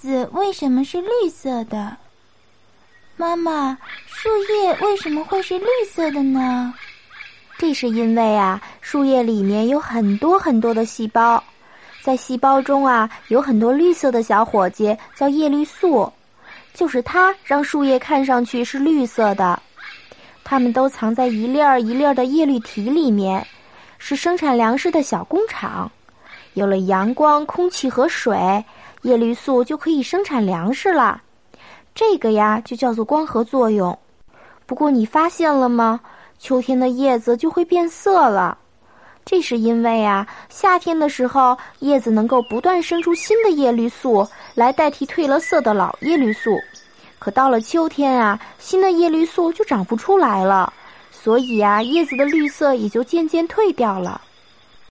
子为什么是绿色的？妈妈，树叶为什么会是绿色的呢？这是因为啊，树叶里面有很多很多的细胞，在细胞中啊，有很多绿色的小伙计，叫叶绿素，就是它让树叶看上去是绿色的。它们都藏在一粒儿一粒儿的叶绿体里面，是生产粮食的小工厂。有了阳光、空气和水，叶绿素就可以生产粮食了。这个呀，就叫做光合作用。不过你发现了吗？秋天的叶子就会变色了，这是因为啊，夏天的时候叶子能够不断生出新的叶绿素来代替褪了色的老叶绿素。可到了秋天啊，新的叶绿素就长不出来了，所以啊，叶子的绿色也就渐渐褪掉了。